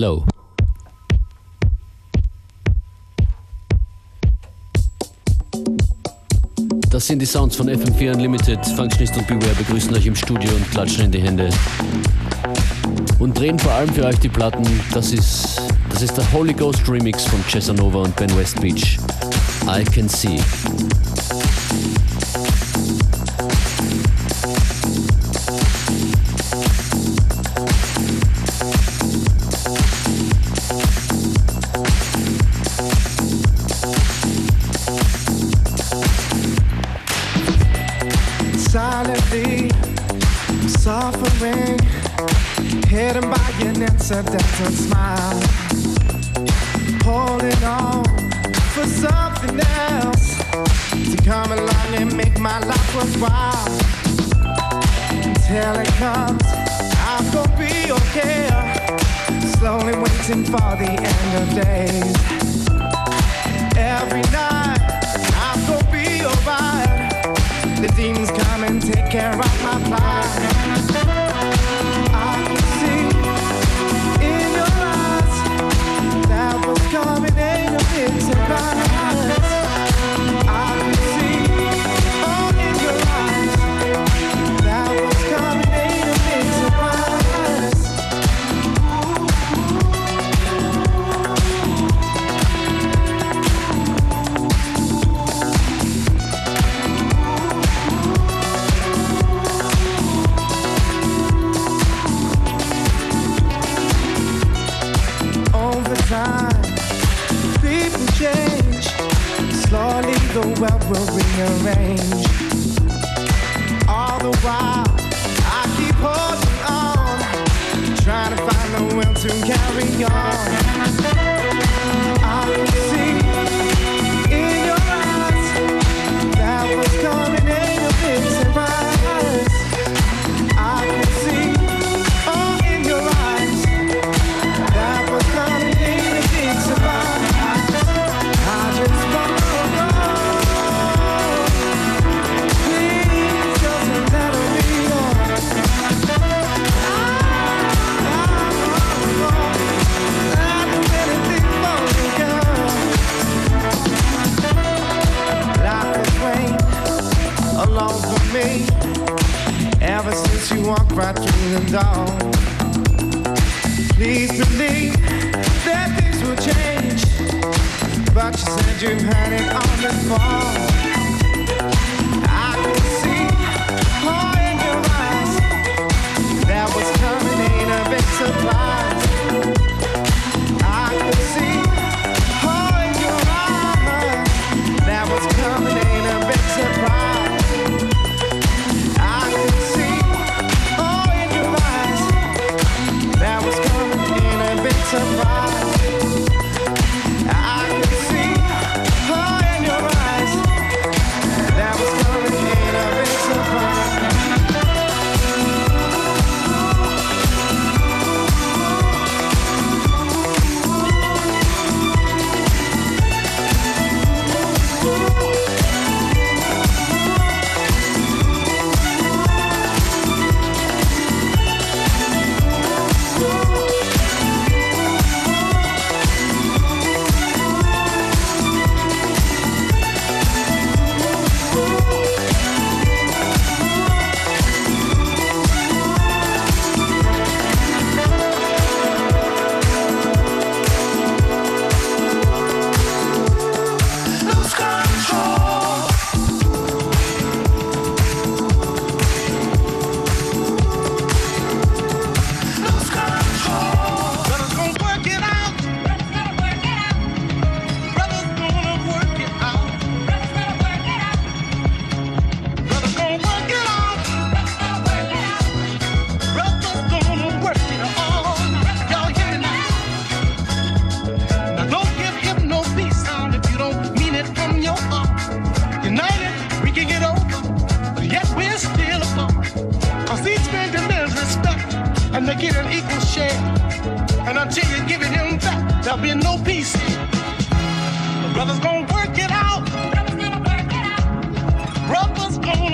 Hello. Das sind die Sounds von FM4 Unlimited. Functionist und Beware begrüßen euch im Studio und klatschen in die Hände. Und drehen vor allem für euch die Platten. Das ist, das ist der Holy Ghost Remix von Chesanova und Ben West Beach. I Can See. Accidental smile. Holding on for something else to come along and make my life worthwhile. Until it comes, I'm gonna be okay. Slowly waiting for the end of days.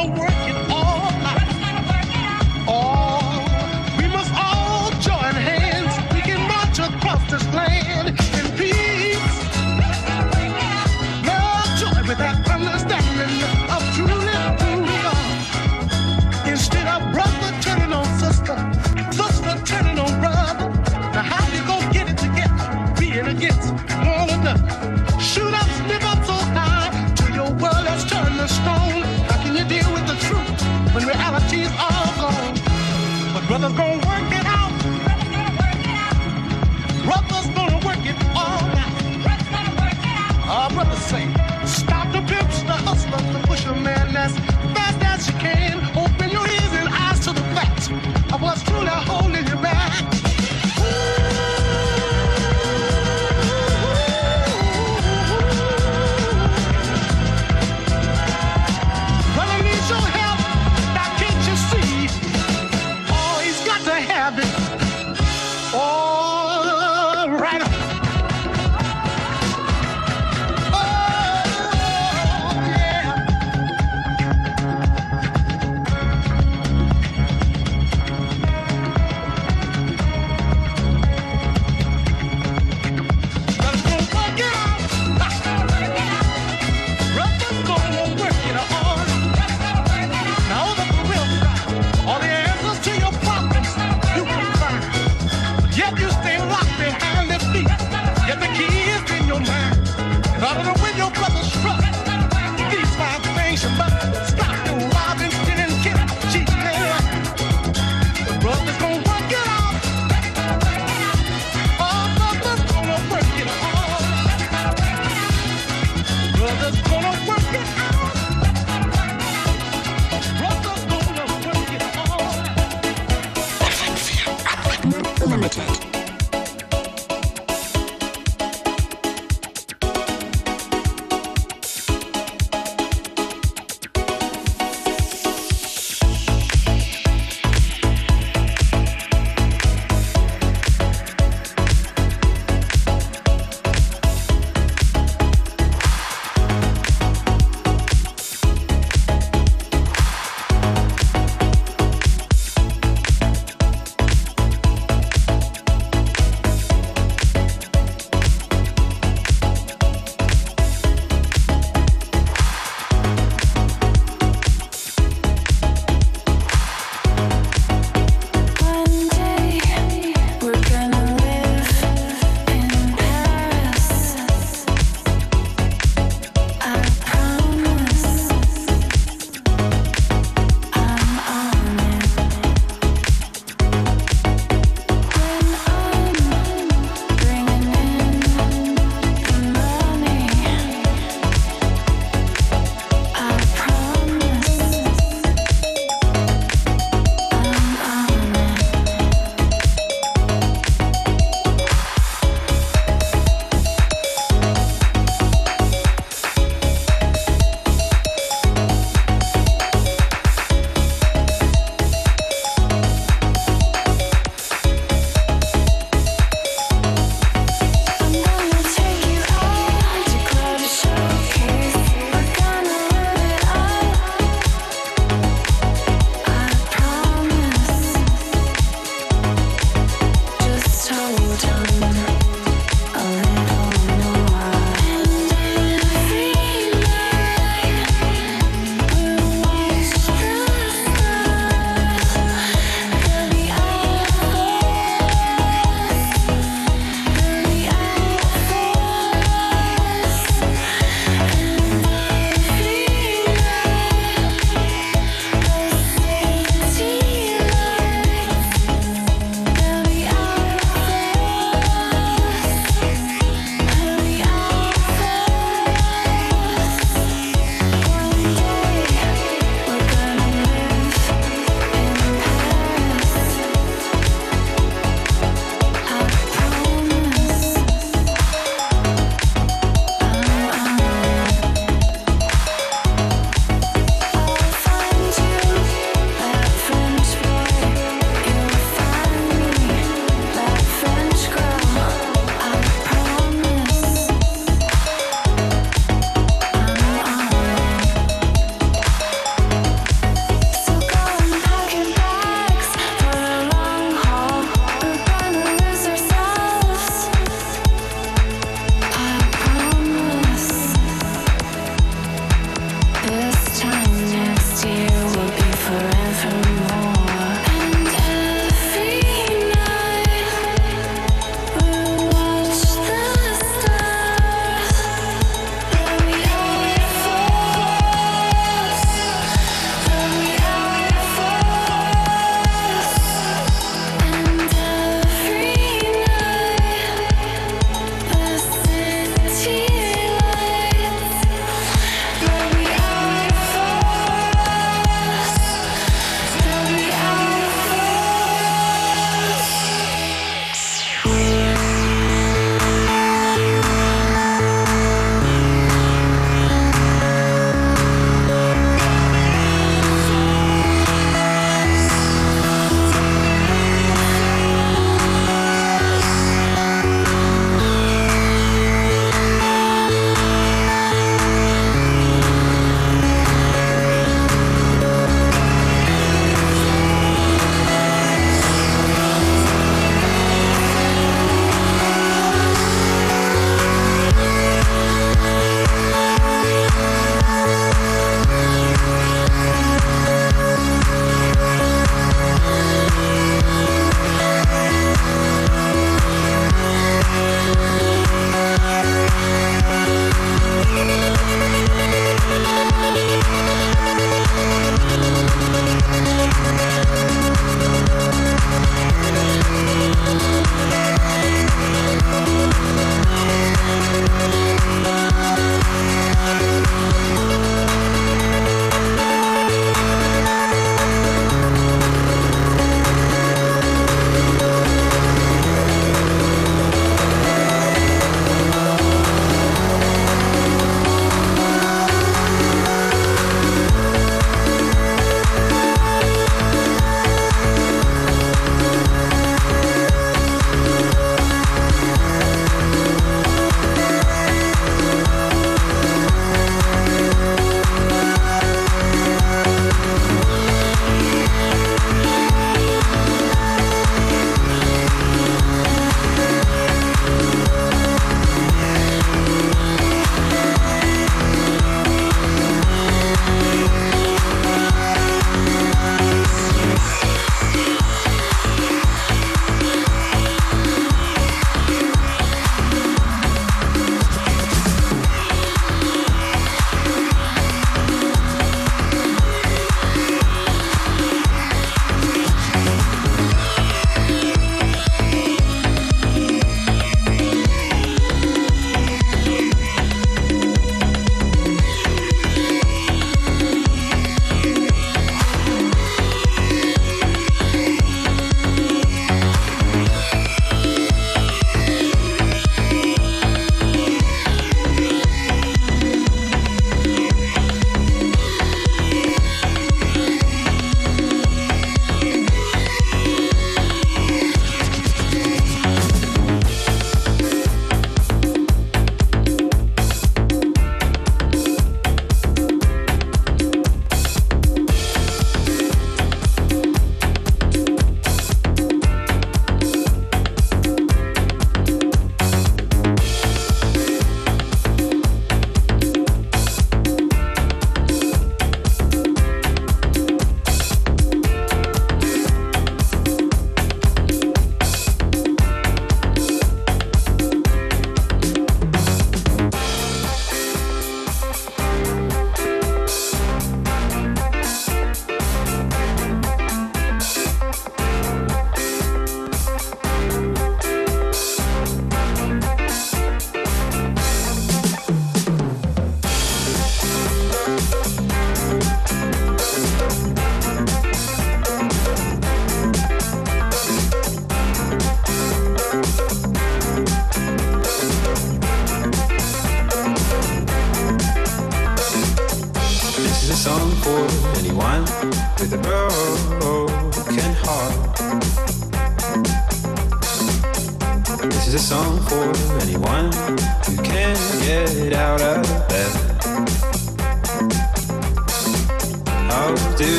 All work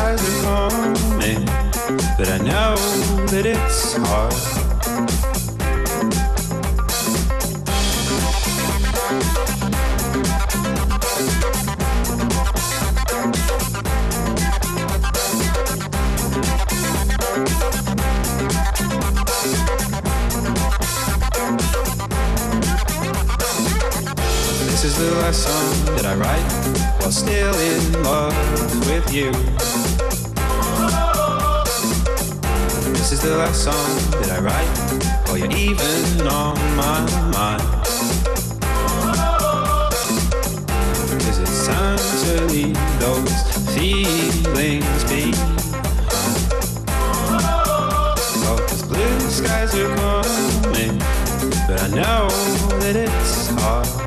skies are coming, but I know that it's hard. This is the last song that I write while still in love with you. Is the last song that I write while you're even on my mind. Cause it's time to leave those feelings behind. Oh, cause blue skies are coming, but I know that it's hard.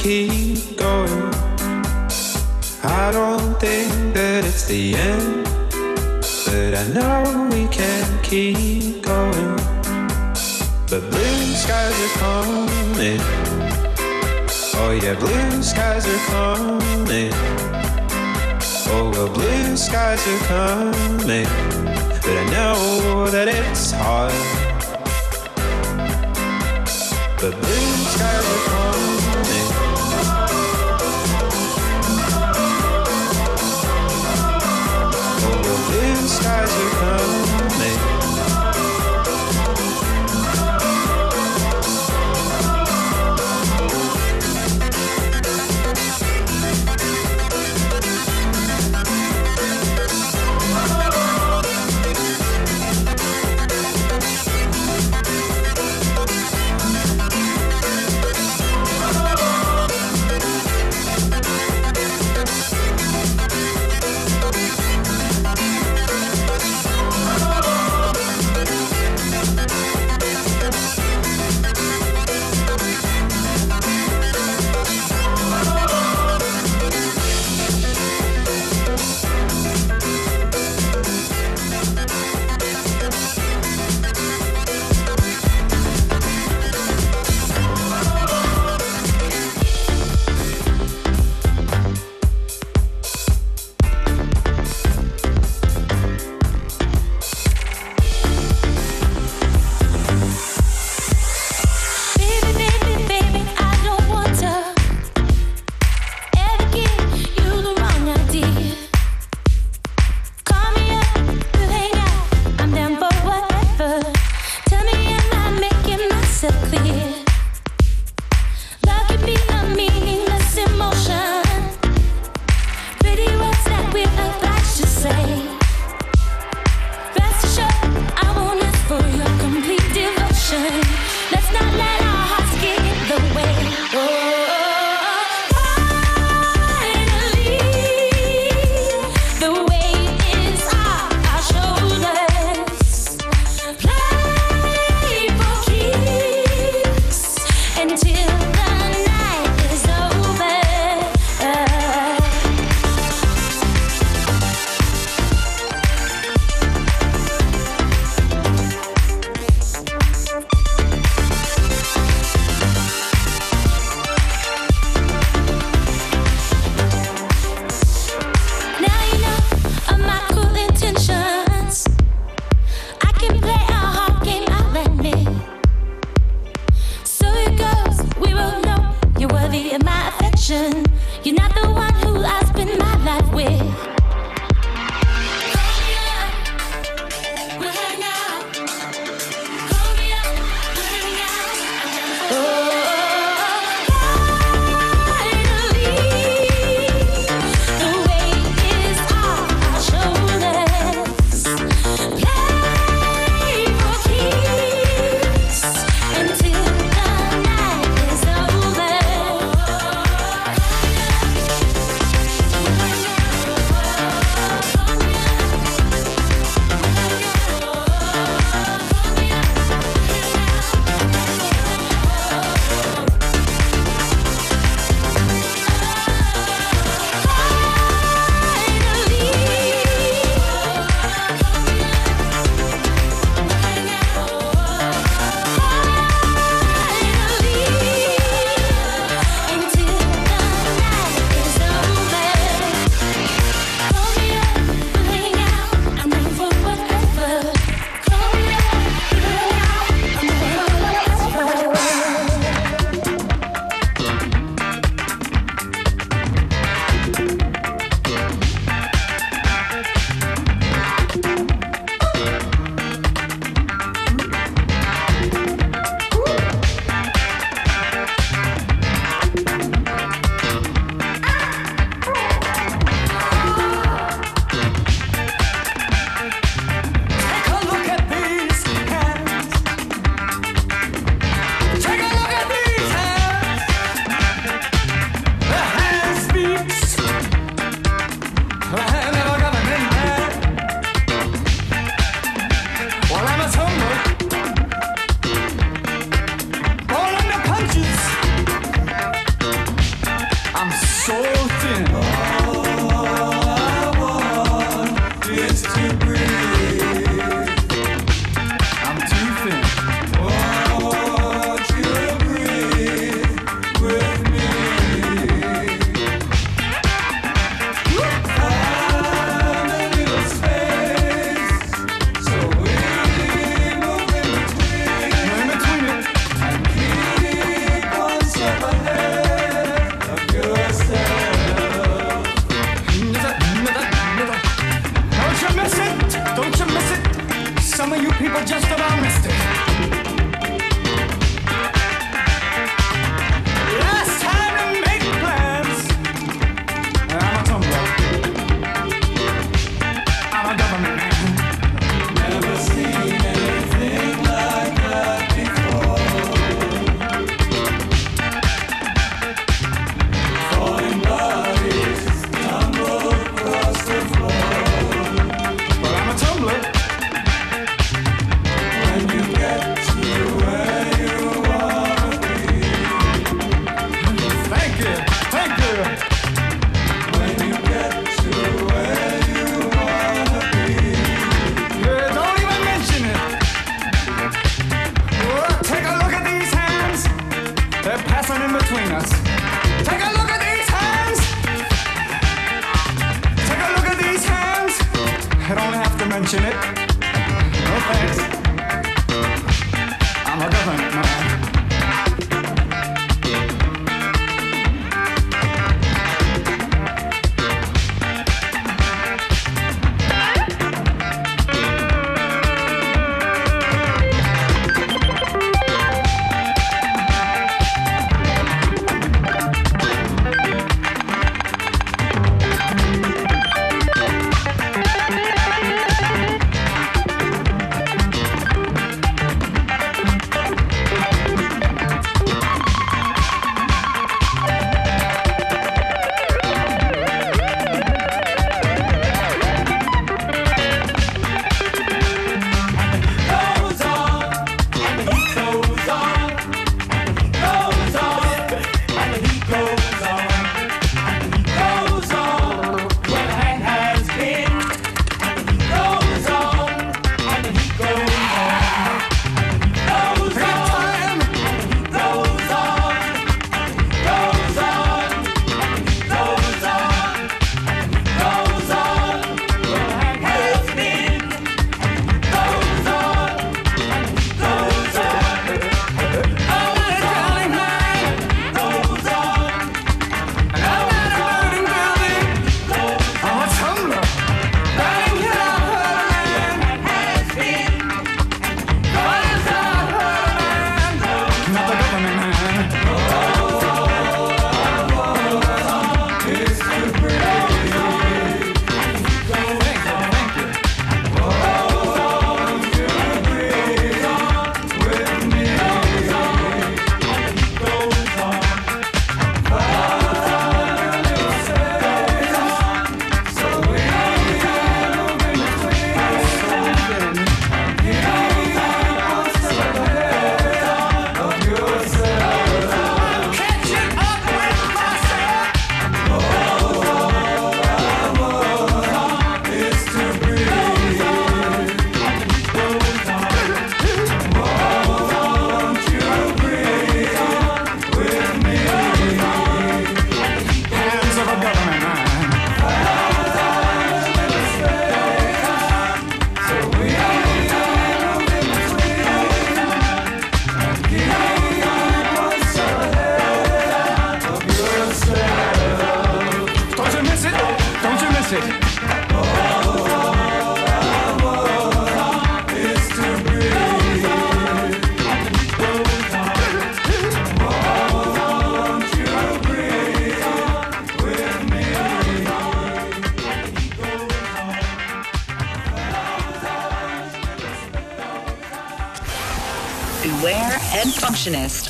Keep going. I don't think that it's the end. But I know we can keep going. But blue skies are coming. Oh yeah, blue skies are coming. Oh well, blue skies are coming. But I know that it's hard. The blue skies are coming. Skies are coming.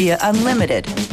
FM4 Unlimited.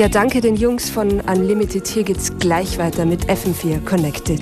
Ja, danke den Jungs von Unlimited. Hier geht's gleich weiter mit FM4 Connected.